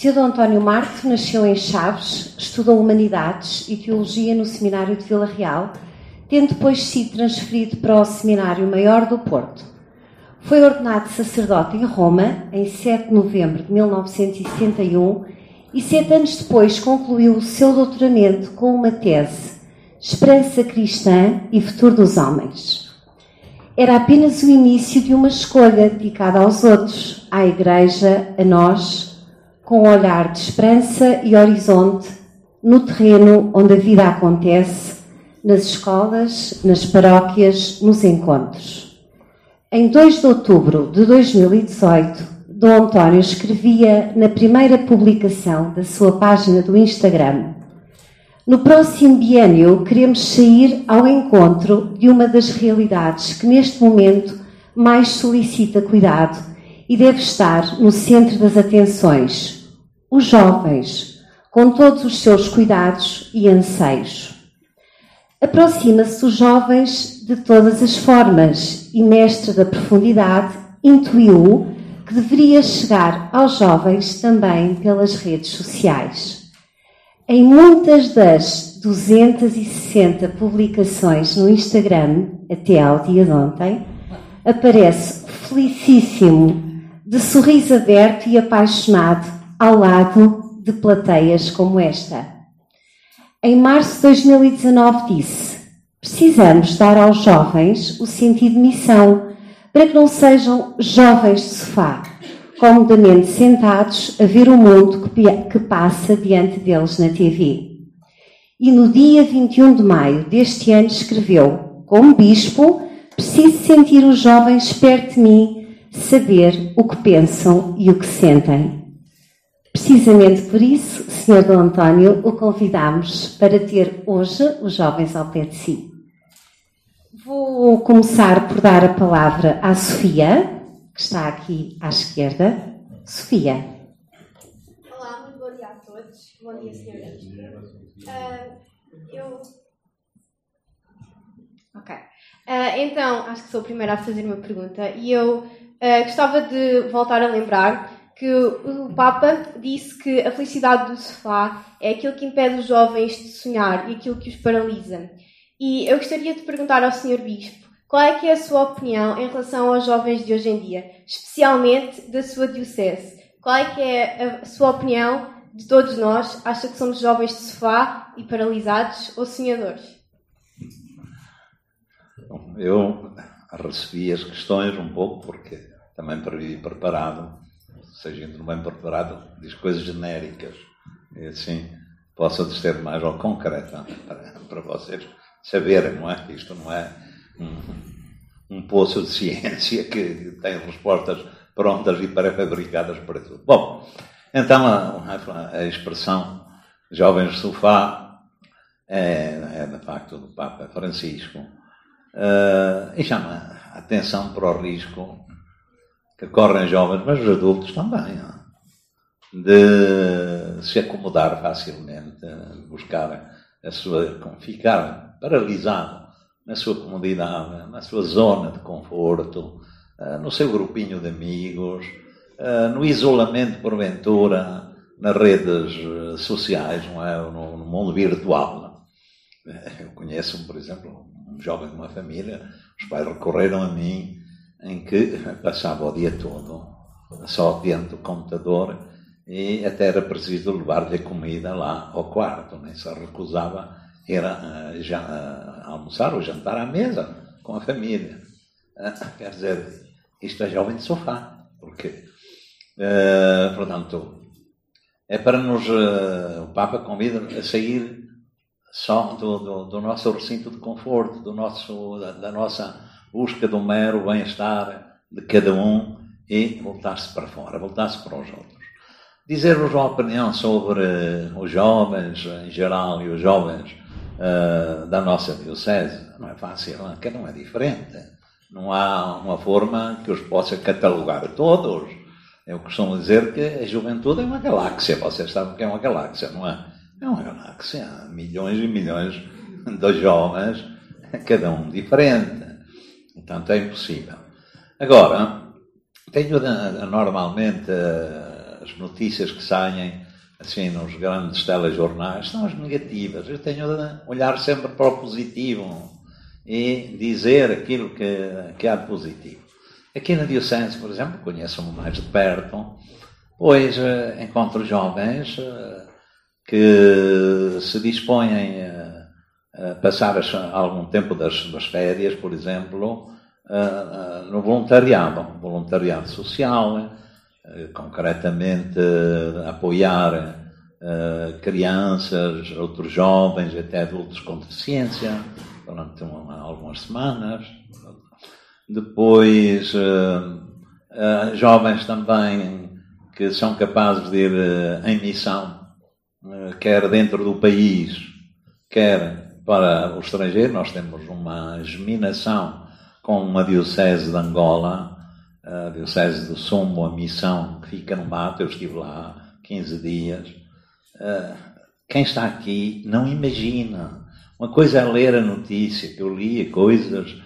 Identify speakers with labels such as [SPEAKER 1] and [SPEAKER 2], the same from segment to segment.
[SPEAKER 1] Teodoro António Marte nasceu em Chaves, estudou Humanidades e Teologia no Seminário de Vila Real, tendo depois sido transferido para o Seminário Maior do Porto. Foi ordenado sacerdote em Roma em 7 de novembro de 1961 e sete anos depois concluiu o seu doutoramento com uma tese Esperança Cristã e Futuro dos Homens. Era apenas o início de uma escolha dedicada aos outros, à Igreja, a nós, com um olhar de esperança e horizonte no terreno onde a vida acontece, nas escolas, nas paróquias, nos encontros. Em 2 de outubro de 2018, Dom António escrevia na primeira publicação da sua página do Instagram: No próximo biênio queremos sair ao encontro de uma das realidades que neste momento mais solicita cuidado e deve estar no centro das atenções: os jovens, com todos os seus cuidados e anseios. Aproxima-se dos jovens de todas as formas e, mestre da profundidade, intuiu que deveria chegar aos jovens também pelas redes sociais. Em muitas das 260 publicações no Instagram, até ao dia de ontem, aparece felicíssimo, de sorriso aberto e apaixonado, ao lado de plateias como esta. Em março de 2019 disse: Precisamos dar aos jovens o sentido de missão para que não sejam jovens de sofá, comodamente sentados a ver o mundo que, passa diante deles na TV. E no dia 21 de maio deste ano escreveu: Como bispo, preciso sentir os jovens perto de mim, saber o que pensam e o que sentem. Precisamente por isso, Sr. Dom António, o convidamos para ter hoje os jovens ao pé de si. Vou começar por dar a palavra à Sofia, que está aqui à esquerda. Sofia.
[SPEAKER 2] Olá, muito bom dia a todos. Bom dia, senhores. Uh, eu. Ok. Uh, então, acho que sou a primeira a fazer uma pergunta e eu uh, gostava de voltar a lembrar que o Papa disse que a felicidade do sofá é aquilo que impede os jovens de sonhar e aquilo que os paralisa. E eu gostaria de perguntar ao Sr. Bispo qual é que é a sua opinião em relação aos jovens de hoje em dia, especialmente da sua diocese. Qual é que é a sua opinião de todos nós? Acha que somos jovens de sofá e paralisados ou sonhadores?
[SPEAKER 3] Bom, eu recebi as questões um pouco porque também para vir preparado, seja não bem preparado, diz coisas genéricas e assim possa ser mais ao concreto para, para vocês saber, não é? Isto não é um, um poço de ciência que tem respostas prontas e pré-fabricadas para tudo. Bom, então a, a, expressão jovens de sofá é, é de facto do Papa Francisco uh, e chama a atenção para o risco que correm jovens, mas os adultos também, de se acomodar facilmente, buscar a sua, ficar paralisado na sua comodidade, na sua zona de conforto, eh, no seu grupinho de amigos, eh, no isolamento, porventura, nas redes eh, sociais, não é? no, no mundo virtual. Eu conheço, por exemplo, um jovem de uma família, os pais recorreram a mim, em que passava o dia todo só diante do computador e até era preciso levar-lhe comida lá ao quarto, nem se recusava uh, já, uh, almoçar ou jantar à mesa com a família. Uh, quer dizer, isto é jovem de sofá, porque, portanto, é para nos. o Papa convida a sair só do, do, do, nosso recinto de conforto, do nosso, da, da nossa busca do mero bem-estar de cada um e voltar-se para fora, voltar-se para os outros. Dizer-vos uma opinião sobre os jovens em geral e os jovens uh, da nossa diocese. Não é fácil, que não é diferente. Não há uma forma que os possa catalogar todos. Eu costumo dizer que a juventude é uma galáxia. Vocês sabem que é uma galáxia, não é? É uma galáxia. Há milhões e milhões de jovens, cada um diferente. Portanto, é impossível. Agora, tenho normalmente as notícias que saem assim nos grandes telejornais são as negativas. Eu tenho de olhar sempre para o positivo e dizer aquilo que, que há de positivo. Aqui na Diocese, por exemplo, conheço-me mais de perto, pois uh, encontro jovens uh, que se dispõem a, a passar as, algum tempo das, das, férias, por exemplo, uh, no voluntariado, voluntariado social, concretamente apoiar crianças, outros jovens, até adultos com deficiência, durante uma, algumas semanas. Depois, jovens também que são capazes de ir em missão, quer dentro do país, quer para o estrangeiro. Nós temos uma geminação com uma diocese de Angola, a diocese do Sombo, a missão que fica no mato. Eu estive lá 15 dias. Quem está aqui não imagina. Uma coisa é ler a notícia, que eu lia coisas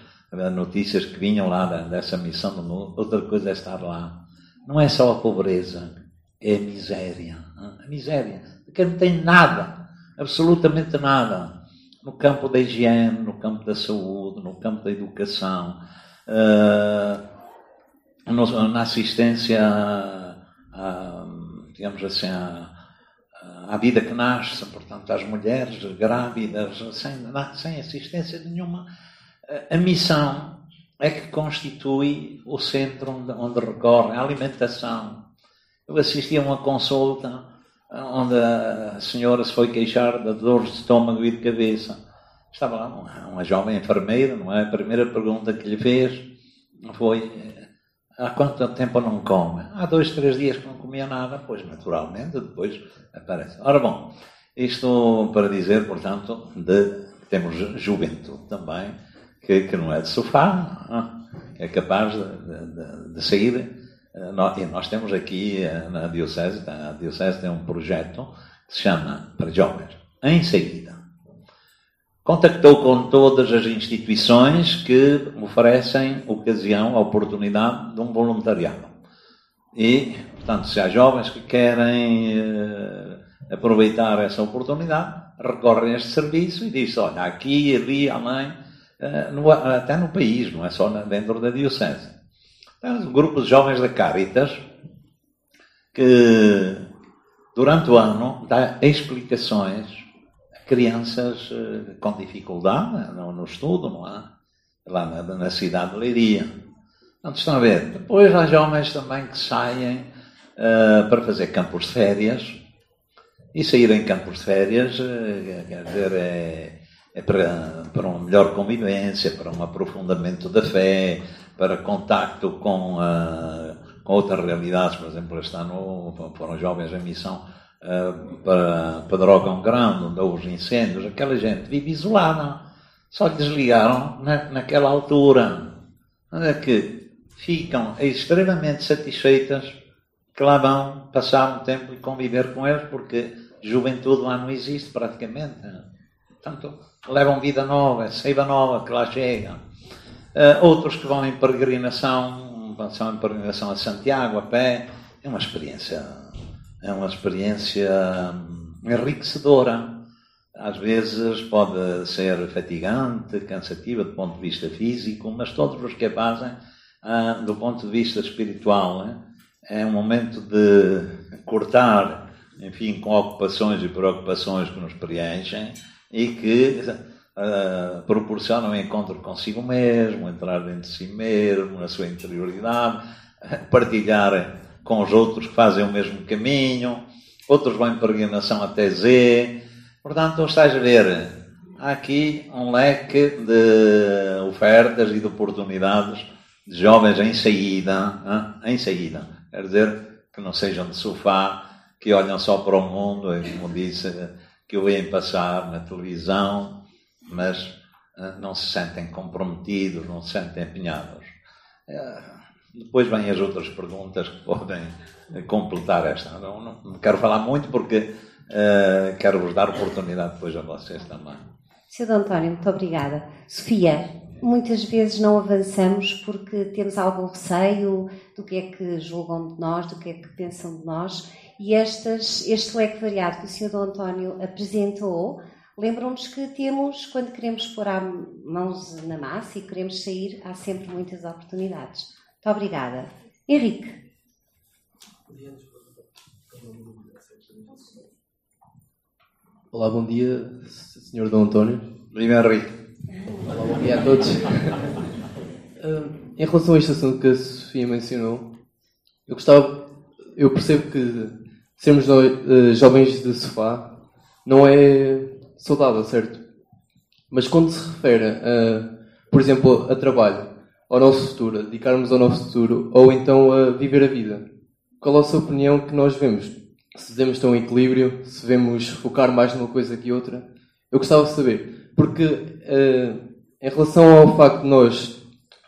[SPEAKER 3] notícias que vinham lá dessa missão do mundo, outra coisa é estar lá. Não é só a pobreza, é a miséria. A miséria, porque não tem nada, absolutamente nada. No campo da higiene, no campo da saúde, no campo da educação, uh, na assistência, a, digamos assim, à, à vida que nasce, portanto, às mulheres grávidas, sem, sem assistência nenhuma a missão é que constitui o centro onde, onde recorre a alimentação. Eu assisti a uma consulta onde a senhora se foi queixar de dores de estômago e de cabeça. Estava lá uma, uma jovem enfermeira, não é? A primeira pergunta que lhe fez foi há quanto tempo não come? Há dois, três dias que não comia nada, pois naturalmente depois aparece. Ora bom, isto para dizer, portanto, de temos juventude também, que, que não é de sofá, é capaz de, de, de sair. Eh, e nós temos aqui eh, na Diocese, a Diocese tem um projeto que se chama para jovens, em seguida. Contactou com todas as instituições que oferecem ocasião, oportunidade de um voluntariado. E, portanto, se há jovens que querem uh, aproveitar essa oportunidade, recorrem a este serviço e dizem, olha, aqui, ali, além, eh, no, até no país, não é só dentro da Diocese. Um grupo de jovens da Caritas que, durante o ano, dá explicações a crianças eh, com dificuldade no, no estudo, não é? Lá na, na cidade de Leiria. Estão a ver. Depois há jovens também que saem uh, para fazer campos de férias. E sair em campos de férias, uh, quer dizer, é é para, para uma melhor convivência, para um aprofundamento da fé, para contacto com, uh, com outras realidades. Por exemplo, este ano foram jovens em missão uh, para, Drogão Grande, onde houve incêndios. Aquela gente vive isolada. Só lhes ligaram na, naquela altura. É que ficam extremamente satisfeitas que lá vão passar um tempo e conviver com eles, porque juventude lá não existe praticamente. Portanto, levam vida nova, seiva nova que lá chega. Uh, outros que vão em peregrinação, vão em peregrinação a Santiago a pé. É uma experiência, é uma experiência hum, enriquecedora. Às vezes pode ser fatigante, cansativa do ponto de vista físico, mas todos os que a fazem, uh, do ponto de vista espiritual, né? é um momento de cortar, enfim, com ocupações e preocupações que nos preenchem e que uh, proporcionam um encontro consigo mesmo, entrar dentro de si mesmo, na sua interioridade, partilhar com os outros que fazem o mesmo caminho, outros vão em peregrinação até Z. Portanto, estás a ver, há aqui um leque de ofertas e de oportunidades de jovens em saída, hein? em saída. Quer dizer, que não sejam de sofá, que olham só para o mundo, como disse que o veem passar na televisão, mas uh, não se sentem comprometidos, não se sentem empenhados. Uh, depois vêm as outras perguntas que podem completar esta. Não, não, quero falar muito porque uh, quero vos dar oportunidade depois a vocês também.
[SPEAKER 1] Sr. António, muito obrigada. Sofia. muitas vezes não avançamos porque temos algum receio do que é que julgam de nós, do que é que pensam de nós. E estas, este leque variado que o Sr. António apresentou lembram-nos que temos, quando queremos pôr a mãos na massa e queremos sair, há sempre muitas oportunidades. Muito obrigada. Henrique.
[SPEAKER 4] Olá, bom dia, Sr. Dom António.
[SPEAKER 3] Viva Henrique.
[SPEAKER 4] Olá, bom dia a todos. Em relação a este assunto que a Sofia mencionou, eu gostava, eu percebo que sermos uh, jovens de sofá não é saudável, certo? Mas quando se refere, a, por exemplo, a trabalho, ao nosso futuro, a dedicarmos ao nosso futuro, ou então a viver a vida, qual é a sua opinião que nós vemos? se devemos ter um equilíbrio, se devemos focar mais numa coisa que outra. Eu gostava de saber, porque uh, em relação ao facto de nós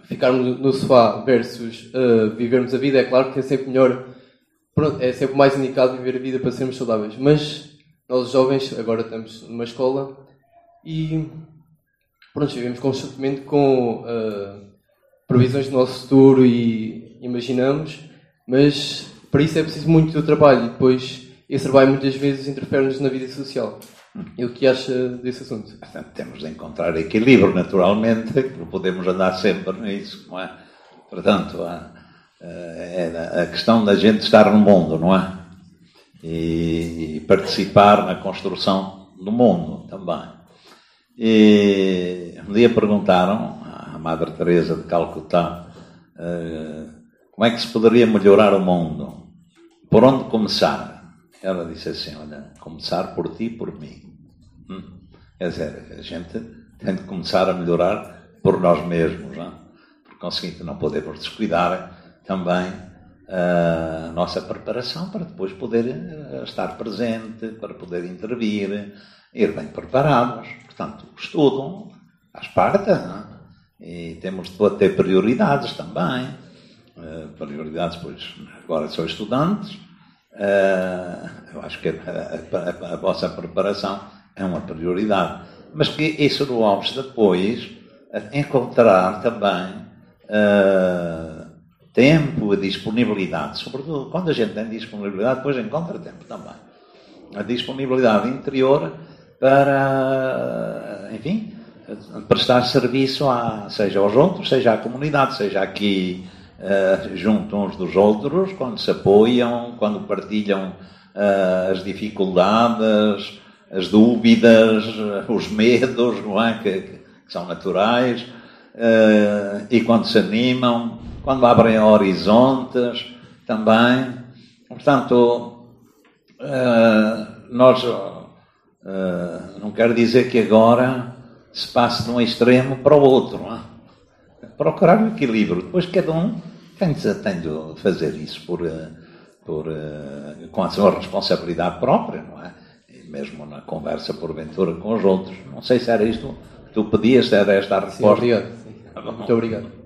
[SPEAKER 4] ficarmos no sofá versus uh, vivermos a vida, é claro que é sempre melhor, é sempre mais indicado viver a vida para sermos saudáveis. Mas nós jovens agora estamos numa escola e pronto, vivemos constantemente com uh, previsões do nosso futuro e imaginamos, mas para isso é preciso muito trabalho e depois esse trabalho muitas vezes interfere-nos na vida social. E o que acha desse assunto?
[SPEAKER 3] Portanto, temos de encontrar equilíbrio, naturalmente, não podemos andar sempre nisso, não é? Portanto, é a questão da gente estar no mundo, não é? E participar na construção do mundo também. E um dia perguntaram à Madre Teresa de Calcutá eh, como é que se poderia melhorar o mundo? Por onde começar? Ela disse assim: Olha, começar por ti e por mim. Hum? Quer dizer, a gente tem de começar a melhorar por nós mesmos. Não? Por conseguinte, não podemos descuidar também a nossa preparação para depois poder eh, estar presente, para poder intervir, ir bem preparados. Portanto, estudo faz parte. Não? E temos de ter prioridades também. Eh, prioridades, pois agora sou estudante, uh, eu acho que a, vossa preparação é uma prioridade, mas que isso obsta depois encontrar também uh, tempo e disponibilidade, sobretudo quando a gente tem disponibilidade, depois encontra tempo também. A disponibilidade interior para, enfim, prestar serviço a, seja aos outros, seja à comunidade, seja aqui uh, junto uns dos outros, quando se apoiam, quando partilham uh, as dificuldades, as dúvidas, os medos, é? que, que são naturais, uh, e quando se animam, quando abrem horizontes também. Portanto, nós não quero dizer que agora se passe de um extremo para o outro. É? procurar o equilíbrio. Depois cada um tem de, tem de fazer isso por, eh, por, eh, com a sua responsabilidade própria, não é? E mesmo na conversa, porventura, com os outros. Não sei se era isto que tu pedias, se era esta a resposta.
[SPEAKER 4] Sim, obrigado. Sim. Muito obrigado.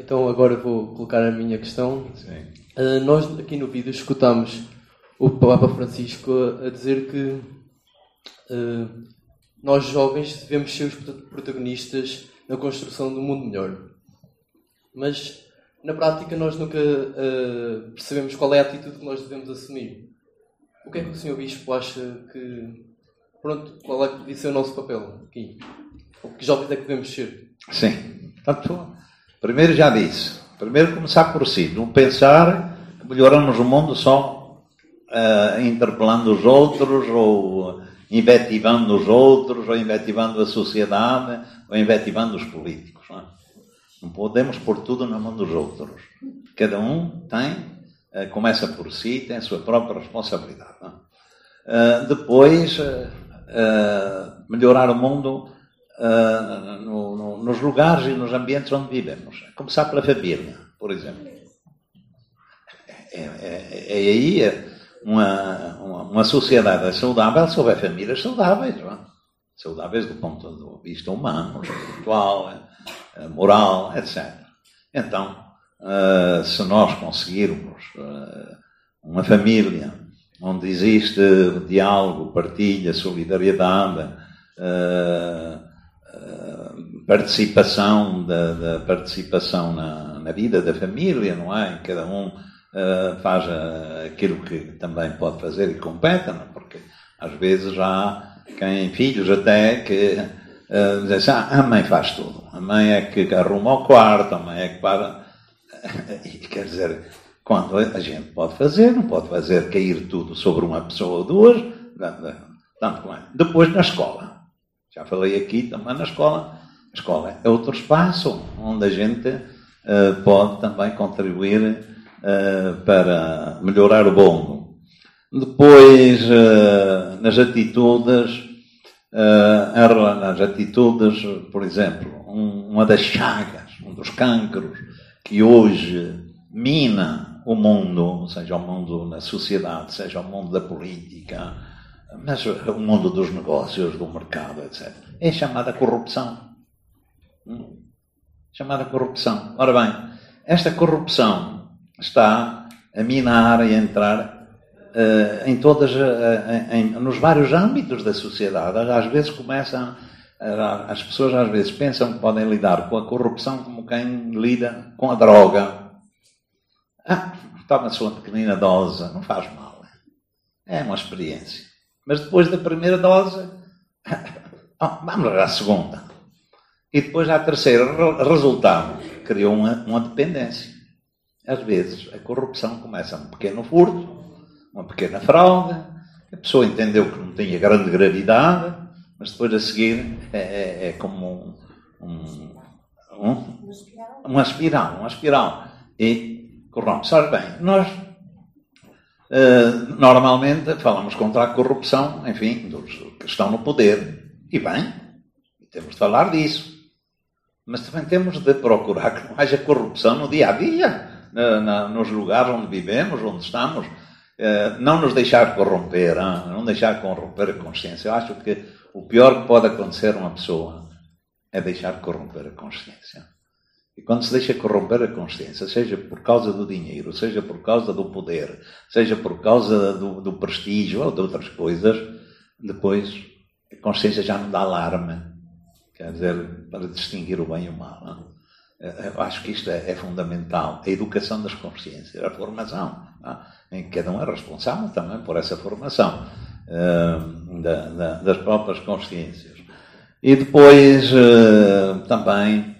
[SPEAKER 4] Então agora vou colocar a minha questão. Uh, nós aqui no vídeo escutamos o Papa Francisco a dizer que uh, nós jovens devemos ser os protagonistas na construção do mundo melhor mas na prática nós nunca uh, percebemos qual é a atitude que nós devemos assumir. O que é que o Sr. Bispo acha que. Pronto, qual é que deve ser o nosso papel aqui? Que jovens é que devemos ser?
[SPEAKER 3] Sim. Portanto, primeiro já disse. Primeiro começar por si. Não pensar que melhoramos o mundo só uh, interpelando os outros ou invetivando os outros ou invetivando a sociedade ou invetivando os políticos. Não é? Não podemos pôr tudo na mão dos outros. Cada um tem, eh, começa por si, tem a sua própria responsabilidade. Uh, depois, uh, melhorar o mundo no, no, nos lugares e nos ambientes onde vivemos. Começar pela família, por exemplo. É, é, é aí uma, uma, uma, sociedade saudável se houver famílias saudáveis. Não é? Saudáveis do ponto de vista humano, espiritual eh, moral, etc. Então, uh, se nós conseguirmos uh, uma família onde existe diálogo, partilha, solidariedade, uh, participação, da, da participação na, na, vida da família, não é? Cada um uh, faz aquilo que também pode fazer e compete, não? É? porque às vezes há quem, filhos até, que uh, dizem assim, ah, a mãe faz tudo, a mãe é que arruma o quarto, a mãe é que para. E quer dizer, quando a gente pode fazer, não pode fazer cair tudo sobre uma pessoa ou duas, tanto como é. Depois na escola. Já falei aqui também na escola. A escola é outro espaço onde a gente uh, pode também contribuir uh, para melhorar o mundo. Depois, uh, nas atitudes, nas atitudes, por exemplo, um, uma das chagas, um dos cancros que hoje mina o mundo, seja o mundo na sociedade, seja o mundo da política, mas o mundo dos negócios, do mercado, etc. É chamada corrupção. Hum? Chamada corrupção. Ora bem, esta corrupção está a minar e a entrar uh, em todas, uh, em, nos vários âmbitos da sociedade. Às vezes começam, uh, as pessoas às vezes pensam que podem lidar com a corrupção como quem lida com a droga. Ah, toma-se uma pequenina dose, não faz mal. É uma experiência. Mas depois da primeira dose, oh, vamos à segunda. E depois à terceira, resultado, criou uma, uma dependência. Às vezes, a corrupção começa um pequeno furto, uma pequena fraude, a pessoa entendeu que não tinha grande gravidade, mas depois a seguir é, é, é como um, um, um, uma espiral, uma espiral. E corrompe. Ora bem, nós Uh, normalmente falamos contra a corrupção, enfim, dos que estão no poder. E bem, temos de falar disso. Mas também temos de procurar que não haja corrupção no dia a dia, na, na, nos lugares onde vivemos, onde estamos. Uh, não nos deixar corromper, hein? não deixar corromper a consciência. Eu acho que o pior que pode acontecer a uma pessoa é deixar corromper a consciência. E quando se deixa corromper a consciência, seja por causa do dinheiro, seja por causa do poder, seja por causa do, do prestígio ou de outras coisas, depois a consciência já não dá alarme. Quer dizer, para distinguir o bem e o mal. Não? Eu acho que isto é, é, fundamental. A educação das consciências, a formação, não? em que cada um é responsável também por essa formação uh, da, da, das próprias consciências. E depois uh, também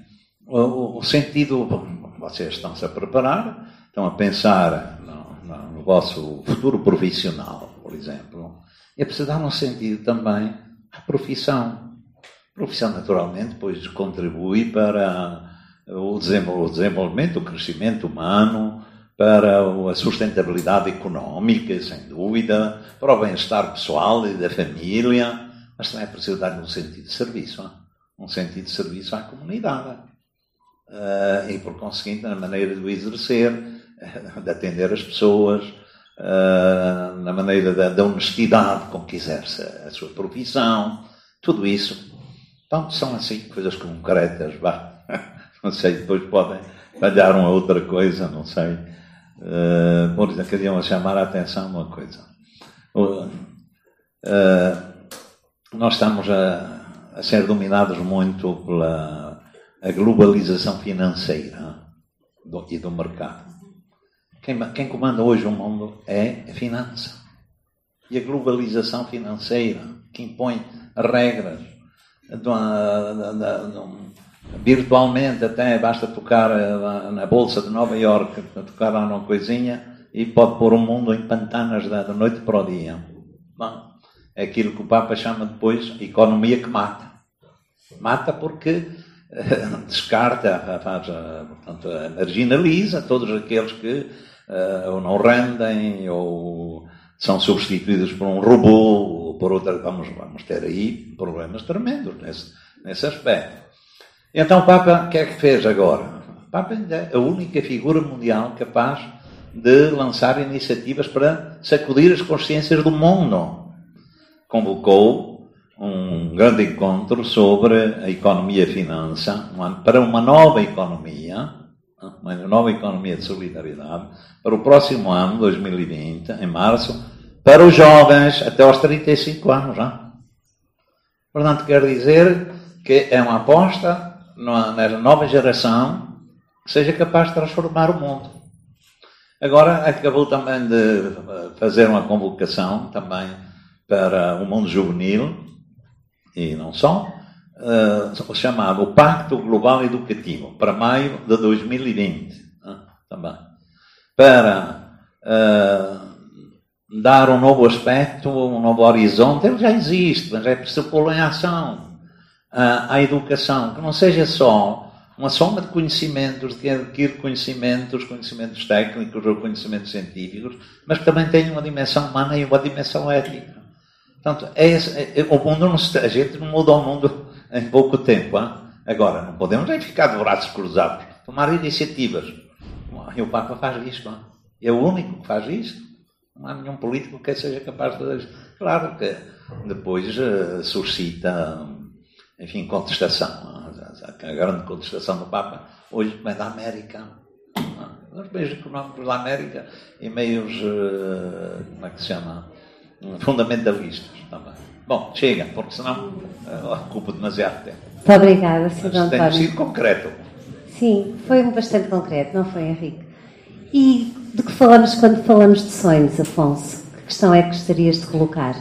[SPEAKER 3] o, o sentido, vocês estão-se a preparar, estão a pensar no, no, no, vosso futuro profissional, por exemplo, é preciso dar um sentido também à profissão. A profissão, naturalmente, pois contribui para o desenvolvimento, o crescimento humano, para a sustentabilidade económica, sem dúvida, para o bem-estar pessoal e da família, mas também é preciso dar um sentido de serviço, um sentido de serviço à comunidade e, por conseguinte, na maneira de o exercer, de atender as pessoas, uh, na maneira da, da, honestidade com que exerce a sua profissão, tudo isso. Então, são assim coisas concretas, vá. Não sei, depois podem falhar uma outra coisa, não sei. Uh, por exemplo, queriam chamar a atenção uma coisa. Uh, nós estamos a, a, ser dominados muito pela a globalização financeira do, e do mercado. Quem, quem comanda hoje o mundo é a finança. E a globalização financeira, que impõe regras, virtualmente até basta tocar eh, na Bolsa de Nova Iorque, tocar lá uma coisinha e pode pôr o mundo em pantanas da noite para o dia. Bom, é aquilo que o Papa chama depois economia que mata. Mata porque descarta, faz, portanto, marginaliza todos aqueles que uh, ou não rendem ou são substituídos por um robô ou por outra. Vamos, vamos ter aí problemas tremendos nesse, nesse aspecto. Então o Papa, o que é que fez agora? O Papa é a única figura mundial capaz de lançar iniciativas para sacudir as consciências do mundo. Convocou um grande encontro sobre a economia e finança, para uma nova economia, uma nova economia de solidariedade, para o próximo ano, 2020, em março, para os jovens até aos 35 anos. Já. Portanto, quer dizer que é uma aposta na nova geração que seja capaz de transformar o mundo. Agora acabou também de fazer uma convocação também para o mundo juvenil e não só, uh, chamado o Pacto Global Educativo, para maio de 2020, uh, também, para uh, dar um novo aspecto, um novo horizonte. Ele já existe, mas é preciso pô-lo em ação. a educação, que não seja só uma soma de conhecimentos, de adquirir conhecimentos, conhecimentos técnicos ou conhecimentos científicos, mas que também tem uma dimensão humana e uma dimensão ética. Portanto, é esse, é, o mundo não, a gente não muda o mundo em pouco tempo. Hein? Agora, não podemos nem ficar de braços cruzados, tomar iniciativas. E o Papa faz isto. Hein? É o único que faz isto. Não há nenhum político que seja capaz de fazer isto. Claro que depois uh, suscita, enfim, contestação a grande contestação do Papa, hoje vem da América. Os meios económicos da América e meios, eh, como é que se chama? Fundamentalistas também. Bom, chega, porque senão uh, ocupo demasiado tempo.
[SPEAKER 1] Muito obrigada, Sr. António.
[SPEAKER 3] Tem sido concreto.
[SPEAKER 1] Sim, foi bastante concreto, não foi, Henrique? E de que falamos quando falamos de sonhos, Afonso? Que questão é que gostarias de colocar?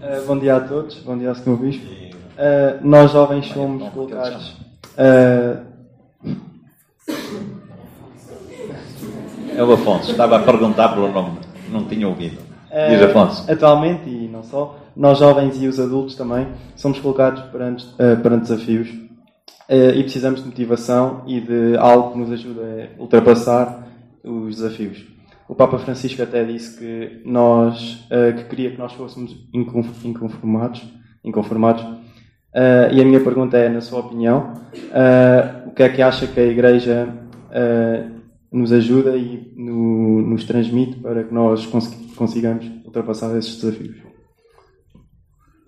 [SPEAKER 5] Uh, bom dia a todos, bom dia ao Sr. Bispo. Uh, nós jovens somos colocados. Uh...
[SPEAKER 3] É o Afonso, estava a perguntar pelo nome, não tinha ouvido. Diz Afonso.
[SPEAKER 5] Atualmente, e não só, nós jovens e os adultos também somos colocados perante, perante desafios e precisamos de motivação e de algo que nos ajude a ultrapassar os desafios. O Papa Francisco até disse que nós uh, que queria que nós fôssemos inconformados, inconformados. Uh, e a minha pergunta é, na sua opinião, uh, o que é que acha que a Igreja nos ajuda e no, nos transmite para que nós consigamos ultrapassar esses desafios?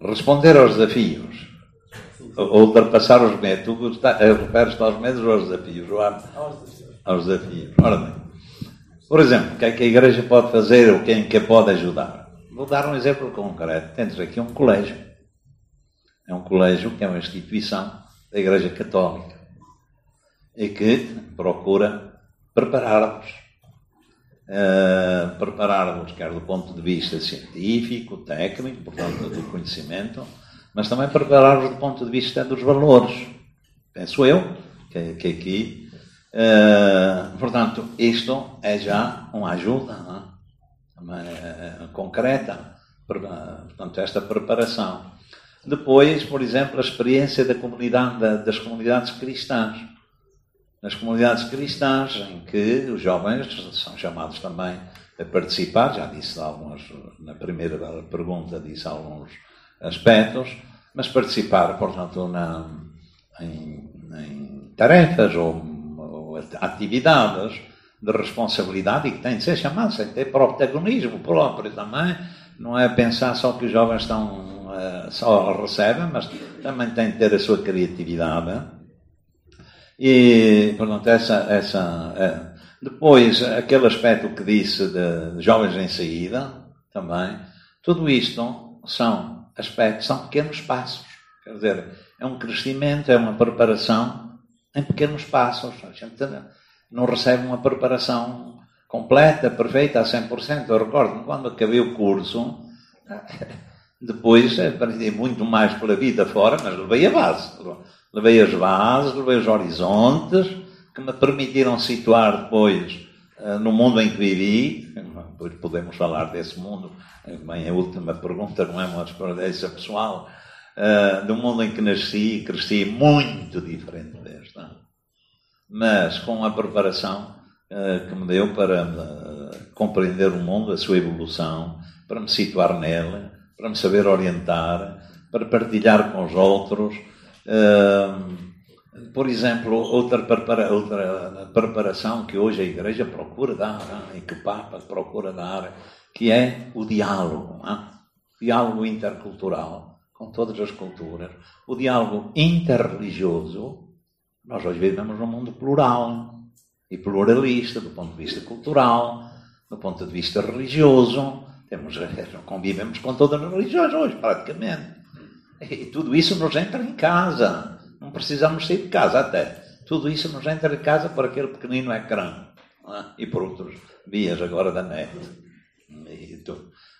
[SPEAKER 3] Responder aos desafios. Ou ultrapassar os métodos. Referes-te aos métodos ou aos desafios? Aos desafios. Ora bem. Por exemplo, o que é que a igreja pode fazer ou quem que pode ajudar? Vou dar um exemplo concreto. Temos aqui um colégio. É um colégio que é uma instituição da Igreja Católica e que procura preparar-vos. Uh, preparar-vos, quer do ponto de vista científico, técnico, portanto, do conhecimento, mas também preparar-vos do ponto de vista dos valores. Penso eu que, que aqui Uh, portanto, isto é já uma ajuda é? concreta, portanto, esta preparação. Depois, por exemplo, a experiência da comunidade, das comunidades cristãs. Nas comunidades cristãs, em que os jovens são chamados também a participar, já disse alguns, na primeira pergunta, disse alguns aspectos, mas participar, portanto, na, em, em tarefas ou atividades de responsabilidade e que têm de ser chamados, têm de ter protagonismo próprio também. Não é pensar só que os jovens estão, só recebem, mas também têm de ter a sua criatividade. E, portanto, essa. essa é. Depois, aquele aspecto que disse de, jovens em saída, também. Tudo isto são aspectos, são pequenos passos. Quer dizer, é um crescimento, é uma preparação em pequenos passos. A gente não recebe uma preparação completa, perfeita, a 100%. Eu recordo quando acabei o curso, depois aprendi muito mais pela vida fora, mas levei a base. Levei as bases, levei os horizontes, que me permitiram situar depois uh, no mundo em que vivi. Depois podemos falar desse mundo. Bem, a última pergunta não é uma experiência pessoal. Do mundo em que nasci e cresci muito diferente mas com a preparação que me deu para compreender o mundo, a sua evolução, para me situar nele, para me saber orientar, para partilhar com os outros. Por exemplo, outra, prepara outra preparação que hoje a Igreja procura dar e que o Papa procura dar, que é o diálogo, não? diálogo intercultural com todas as culturas, o diálogo interreligioso nós hoje vivemos num mundo plural e pluralista, do ponto de vista cultural, do ponto de vista religioso. Temos, convivemos com todas as religiões hoje, praticamente. E tudo isso nos entra em casa. Não precisamos sair de casa até. Tudo isso nos entra em casa por aquele pequenino ecrã. É? E por outros vias agora da net.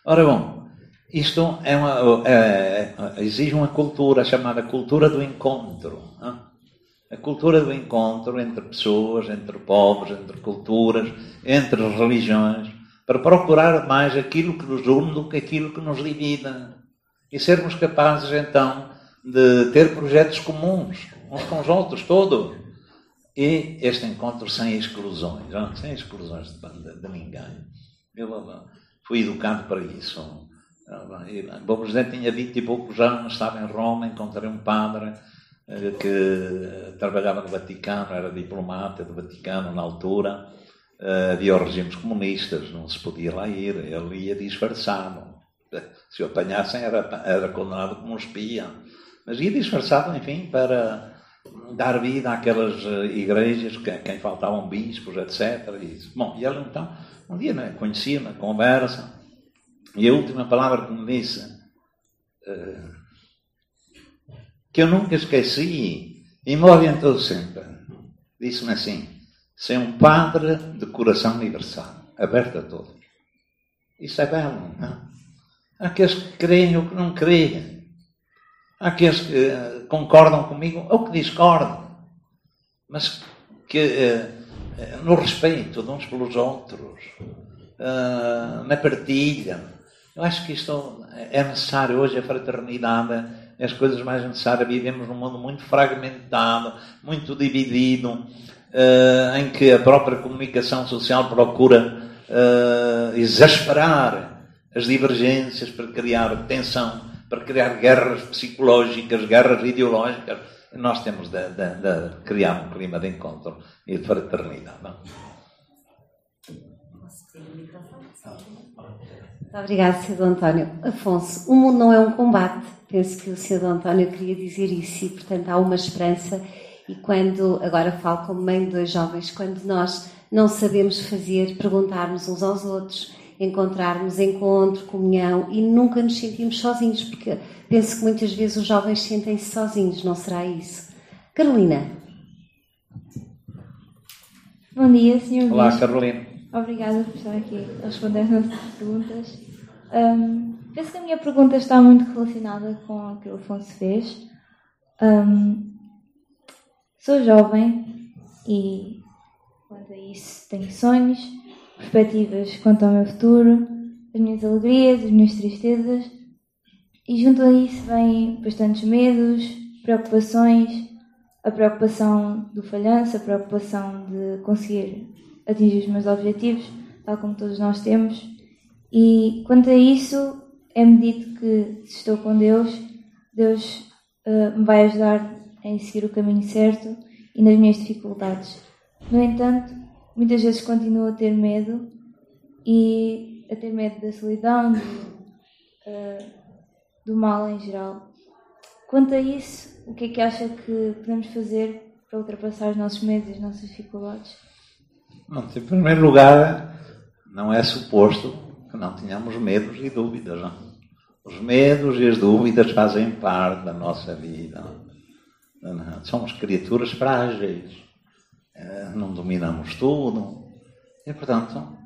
[SPEAKER 3] Ora bom, isto é uma, é, é, exige uma cultura chamada cultura do encontro. É? A cultura do encontro entre pessoas, entre povos, entre culturas, entre religiões, para procurar mais aquilo que nos une do que aquilo que nos divide. E sermos capazes, então, de ter projetos comuns, uns com os outros, todos. E este encontro sem exclusões, não? sem exclusões de, de ninguém. Eu fui educado para isso. O presidente tinha 20 e poucos anos, estava em Roma, encontrei um padre eh, que trabalhava no Vaticano, era diplomata do Vaticano na altura. Eh, havia os regimes comunistas, não se podia lá ir, ele ia disfarçado. Se o apanhassem era, era condenado como um espia. Mas ia disfarçado, enfim, para dar vida àquelas eh, igrejas que quem faltavam bispos, etc. E Bom, e ele então, um dia né, conhecia-me, conversa, e a última palavra que me disse, uh, que eu nunca esqueci e me orientou sempre, disse-me assim: ser um padre de coração universal, aberto a todos. Isso é belo, não? Há aqueles que creem ou que não creem. Há aqueles que eh, concordam comigo ou que discordam. Mas que uh, no respeito de uns pelos outros, na partilha. Eu acho que isto é necessário hoje, a fraternidade é as coisas mais necessárias. Vivemos num mundo muito fragmentado, muito dividido, uh, em que a própria comunicação social procura exasperar as divergências para criar tensão, para criar guerras psicológicas, guerras ideológicas. Nós temos de, de, de criar um clima de encontro e de fraternidade.
[SPEAKER 1] Muito obrigada, Sr. António. Afonso, o mundo não é um combate. Penso que o Sr. António queria dizer isso e, portanto, há uma esperança. E quando, agora falo como mãe de dois jovens, quando nós não sabemos fazer, perguntarmos uns aos outros, encontrarmos encontro, comunhão e nunca nos sentimos sozinhos, porque penso que muitas vezes os jovens sentem-se sozinhos, não será isso? Carolina.
[SPEAKER 6] Bom dia, Sr.
[SPEAKER 3] Olá, Carolina.
[SPEAKER 6] Obrigada por estar aqui a responder as nossas perguntas. Um, penso que a minha pergunta está muito relacionada com o que o Afonso fez. Um, sou jovem e, quanto a isso, tenho sonhos perspectivas quanto ao meu futuro, as minhas alegrias, as minhas tristezas, e junto a isso vêm bastantes medos, preocupações, a preocupação do falhanço, a preocupação de conseguir atingir os meus objetivos, tal como todos nós temos. E quanto a isso, é-me dito que se estou com Deus, Deus uh, me vai ajudar em seguir o caminho certo e nas minhas dificuldades. No entanto, muitas vezes continuo a ter medo e a ter medo da solidão, do, uh, do mal em geral. Quanto a isso, o que é que acha que podemos fazer para ultrapassar os nossos medos e as nossas dificuldades?
[SPEAKER 3] Bom, em primeiro lugar, não é suposto que não tenhamos medos e dúvidas. Não? Os medos e as dúvidas fazem parte da nossa vida. Somos criaturas frágeis. Eh, não dominamos tudo. E, portanto,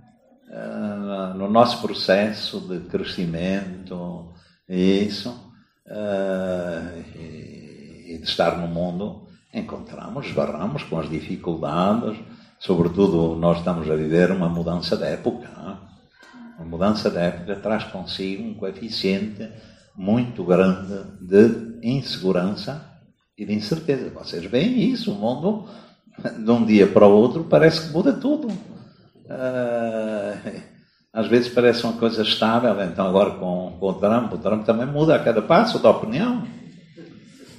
[SPEAKER 3] eh, no nosso processo de crescimento, isso, eh, e de estar no mundo, encontramos, esbarramos com as dificuldades, sobretudo nós estamos a viver uma mudança de época. Uma mudança de época traz consigo um coeficiente muito grande de insegurança e de incerteza. Vocês veem isso, o mundo de um dia para o outro parece que muda tudo. Uh, às vezes parece uma coisa estável, então agora com, com o Trump, o Trump também muda a cada passo da opinião.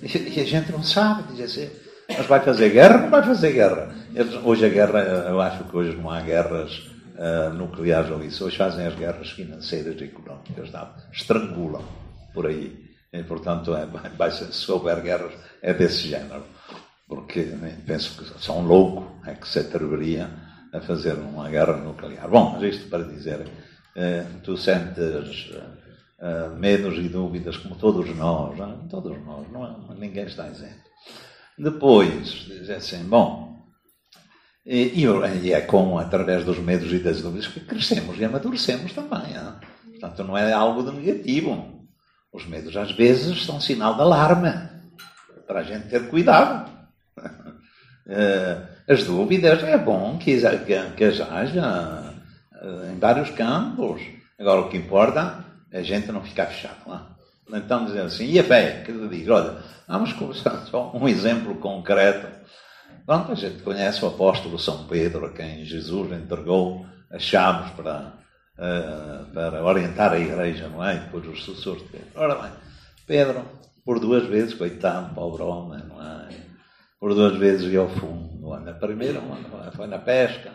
[SPEAKER 3] E, a gente não sabe, diz assim, mas vai fazer guerra não vai fazer guerra? Hoje a guerra, eu acho que hoje não há guerras uh, nucleares ou isso, hoje fazem as guerras financeiras e económicas, não, estrangulam por aí. E, portanto, é, vai, se houver guerras, é desse género porque né, penso que só um louco é que se atreveria a fazer uma guerra nuclear. Bom, mas isto para dizer eh, tu sentes uh, medos e dúvidas como todos nós? É? todos nós, não é? ninguém está isento. Depois, diz assim, bom, e, e, é com, através dos medos e das dúvidas que crescemos e amadurecemos também. Não? Portanto, não é algo de negativo. Os medos, às vezes, são sinal de alarme para a gente ter cuidado. As dúvidas é bom que, que haja em vários campos. Agora, o que importa é a gente não ficar fechado lá. Então, dizer assim, e a fé? Que diz, olha, vamos começar só um exemplo concreto. Pronto, a gente conhece o apóstolo São Pedro, a quem Jesus entregou as chaves para, uh, para orientar a igreja, não é? E depois os sucessores de Pedro. Ora bem, Pedro, por duas vezes, coitado, pobre homem, não é? Por duas vezes ia ao fundo. A primeira foi na pesca.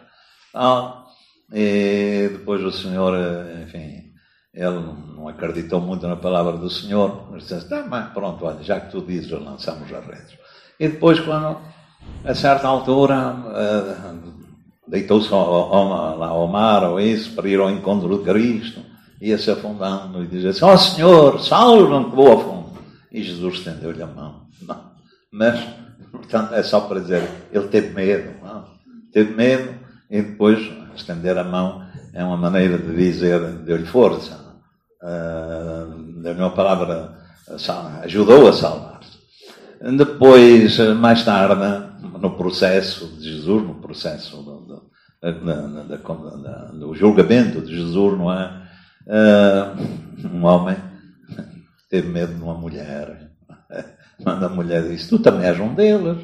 [SPEAKER 3] Não, e depois o Senhor, enfim, ele não acreditou muito na palavra do Senhor, mas disse tá, mas pronto, olha, já que tu dizes, lançamos as redes. E depois, quando, a certa altura, uh, deitou-se lá ao mar ou isso, para ir ao encontro de Cristo, ia-se afundando e dizia assim, ó oh, Senhor, salva-me que vou a fundo. E Jesus estendeu-lhe a mão. Mas, portanto, é só para dizer, ele teve medo, não? teve medo e depois estender a mão é uma maneira de dizer, deu-lhe força, uh, deu-lhe uma palavra, ajudou a salvar-se. Depois, mais tarde, no processo de Jesus, no processo do, do, do, do julgamento de Jesus, não é? Uh, um homem teve medo de uma mulher. Manda a mulher disse: Tu também és um deles,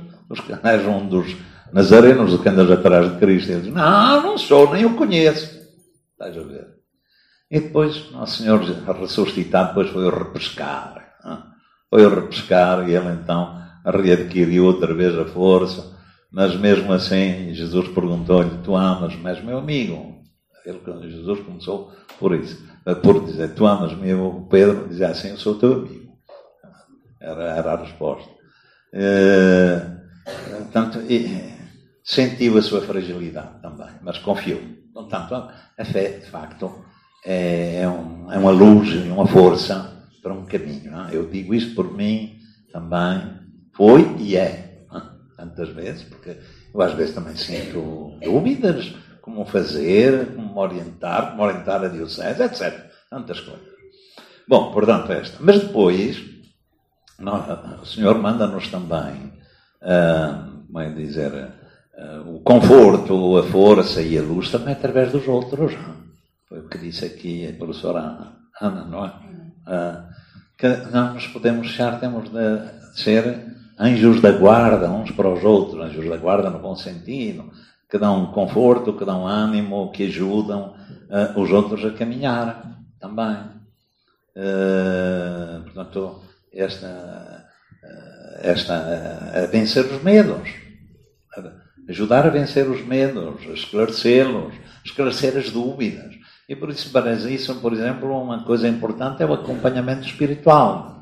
[SPEAKER 3] és um dos nazarenos que andas atrás de Cristo. Ele diz, não, não sou, nem o conheço. Estás a ver? E depois, Nosso Senhor ressuscitado, depois foi repescar. Foi o repescar e ele então readquiriu outra vez a força. Mas mesmo assim, Jesus perguntou-lhe, tu amas, mas meu amigo. Ele, Jesus começou por isso, por dizer, tu amas meu Pedro, dizia assim, eu sou teu amigo. Era, era a resposta. E, portanto, sentiu a sua fragilidade também, mas confiou. Portanto, a fé, de facto, é, é, um, é uma luz e uma força para um caminho. É? Eu digo isso por mim também, foi e é? É? Tantas vezes, porque eu às vezes também sinto dúvidas, como fazer, como orientar, como orientar a diocese, etc. Tantas coisas. Bom, portanto, esta. Mas depois, nós, o Senhor manda-nos também, uh, como é dizer, uh, o conforto, a força e a luz também através dos outros. Foi o que disse aqui a professora Ana, não é? Uh, que não nos podemos deixar, temos de ser anjos da guarda uns para os outros, anjos da guarda no bom sentido, que dão conforto, que dão ânimo, que ajudam uh, os outros a caminhar também. Uh, portanto, esta, esta, a vencer os medos ajudar a vencer os medos, esclarecê-los, esclarecer as dúvidas. E por isso, para isso, por exemplo, uma coisa importante é o acompanhamento espiritual.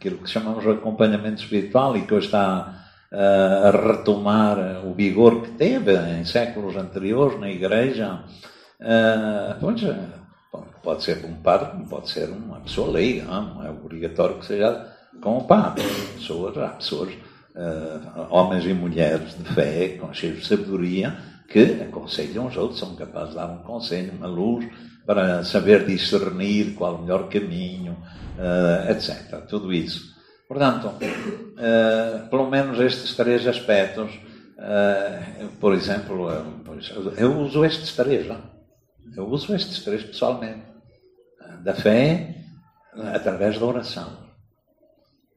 [SPEAKER 3] Aquilo que chamamos de acompanhamento espiritual e que hoje está ah, a retomar o vigor que teve em séculos anteriores na Igreja. Ah, pois, pode ser um padre, pode ser uma pessoa leiga, não é obrigatório que seja com o padre. Pessoas, há pessoas homens e mulheres de fé, com cheios de sabedoria, que aconselham os outros, são capazes de dar um conselho, uma luz, para saber discernir qual o melhor caminho, uh, eh, etc. Tudo isso. Portanto, uh, pelo menos estes três aspectos, por exemplo, eu uso estes três, não? eu uso estes três pessoalmente. Da fé através da oração.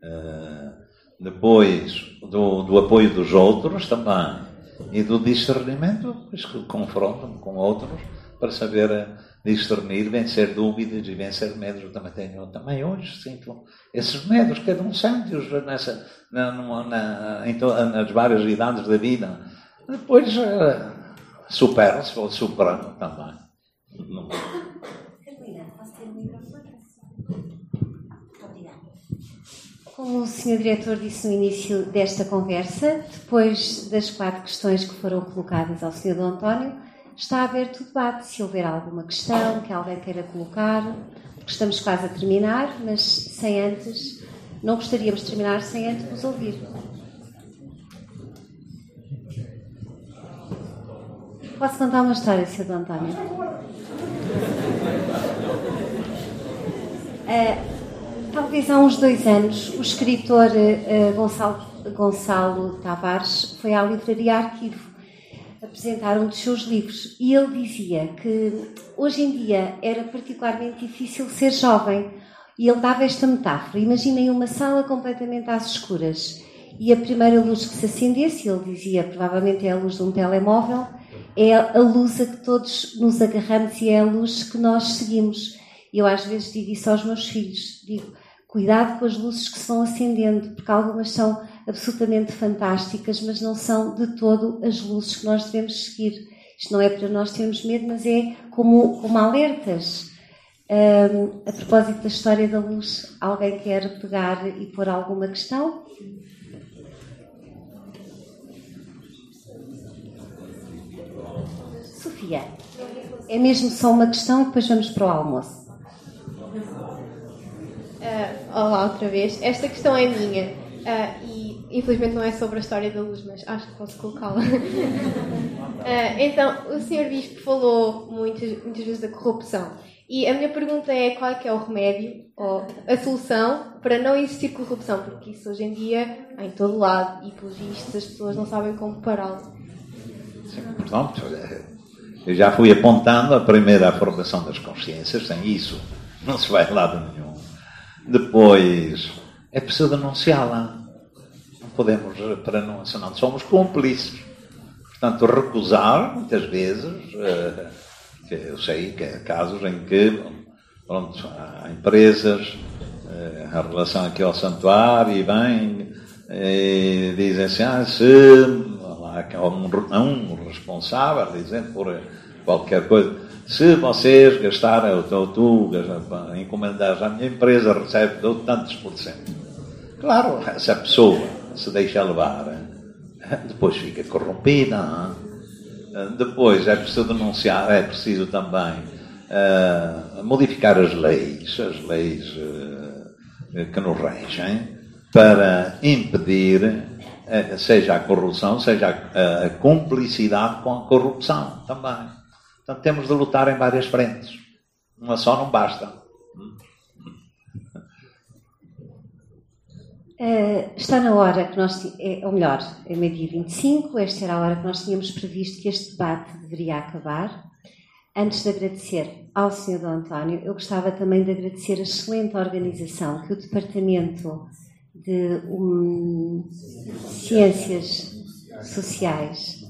[SPEAKER 3] Uh, depois do, do apoio dos outros também, e do discernimento, pois que confrontam com outros para saber discernir, vencer dúvidas e vencer medos. Eu também tenho, também hoje sinto esses medos, cada um sente-os nessa, na, na, em, nas várias idades da vida. Depois uh, supera-se ou superando também.
[SPEAKER 1] Como o Sr. Diretor disse no início desta conversa, depois das quatro questões que foram colocadas ao Sr. Dom António, está aberto o debate. Se houver alguma questão que alguém queira colocar, porque estamos quase a terminar, mas sem antes, não gostaríamos de terminar sem antes vos ouvir. Posso contar uma história, Sr. António? Uh, talvez há uns dois anos, o escritor uh, Gonçalo, Gonçalo Tavares foi à livraria Arquivo apresentar um dos seus livros e ele dizia que hoje em dia era particularmente difícil ser jovem e ele dava esta metáfora. Imaginem uma sala completamente às escuras e a primeira luz que se acendesse, ele dizia provavelmente é a luz de um telemóvel, é a luz a que todos nos agarramos e é a luz que nós seguimos. Eu às vezes digo isso aos meus filhos, digo, cuidado com as luzes que se vão acendendo, porque algumas são absolutamente fantásticas, mas não são de todo as luzes que nós devemos seguir. Isto não é para nós termos medo, mas é como, como alertas. Um, a propósito da história da luz, alguém quer pegar e pôr alguma questão? Sofia, é mesmo só uma questão e depois vamos para o almoço.
[SPEAKER 2] Uh, olá outra vez. Esta questão é minha uh, infelizmente não é sobre a história da luz, mas acho que posso colocá-la. uh, então, o Sr. Bispo falou muitas, muitas vezes da corrupção e a minha pergunta é qual é que é o remédio ou a solução para não existir corrupção, porque isso hoje em dia em todo lado e pelos vistos as pessoas não sabem como pará-lo.
[SPEAKER 3] Portanto, eu já fui apontando a primeira formação das consciências, sem isso não se vai a lado nenhum. Depois, é preciso denunciá-la. Não podemos, para não, senão somos cúmplices. Portanto, recusar, muitas vezes, eh, eu sei que há casos em que pronto, há empresas eh, em relação aqui ao santuário e bem, e dizem assim, ah, se há um, um responsável, dizem por qualquer coisa, se vocês gastarem, ou tu encomendares à minha empresa, recebe tantos por cento. Claro, se a pessoa se deixa levar, depois fica corrompida. Depois é preciso denunciar, é preciso também uh, modificar as leis, as leis uh, que nos regem, para impedir uh, seja a corrupção, seja a, a cumplicidade com a corrupção também. Portanto, temos de lutar em várias frentes. Uma só não basta.
[SPEAKER 1] Uh, está na hora que nós, é, ou melhor, é meio-dia 25, esta era a hora que nós tínhamos previsto que este debate deveria acabar. Antes de agradecer ao Sr. D. António, eu gostava também de agradecer a excelente organização que o Departamento de um, Ciências Sociais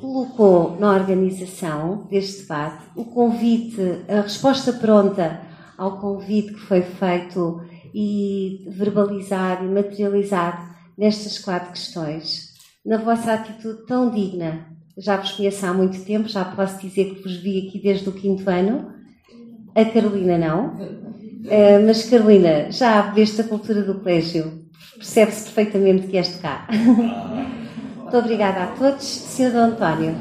[SPEAKER 1] colocou na organização deste debate o convite, a resposta pronta ao convite que foi feito e verbalizado e materializado nestas quatro questões, na vossa atitude tão digna. Já vos conheço há muito tempo, já posso dizer que vos vi aqui desde o quinto ano. A Carolina não. Uh, mas Carolina, já veste a cultura do colégio, percebe-se perfeitamente que és de cá. Muito obrigada a todos. Sr. António,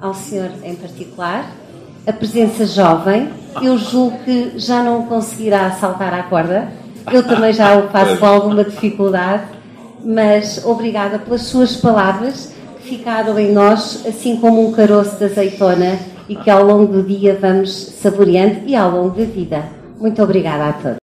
[SPEAKER 1] ao senhor em particular, a presença jovem, eu julgo que já não conseguirá saltar à corda. Eu também já o faço com alguma dificuldade, mas obrigada pelas suas palavras que ficaram em nós, assim como um caroço de azeitona e que ao longo do dia vamos saboreando e ao longo da vida. Muito obrigada a todos.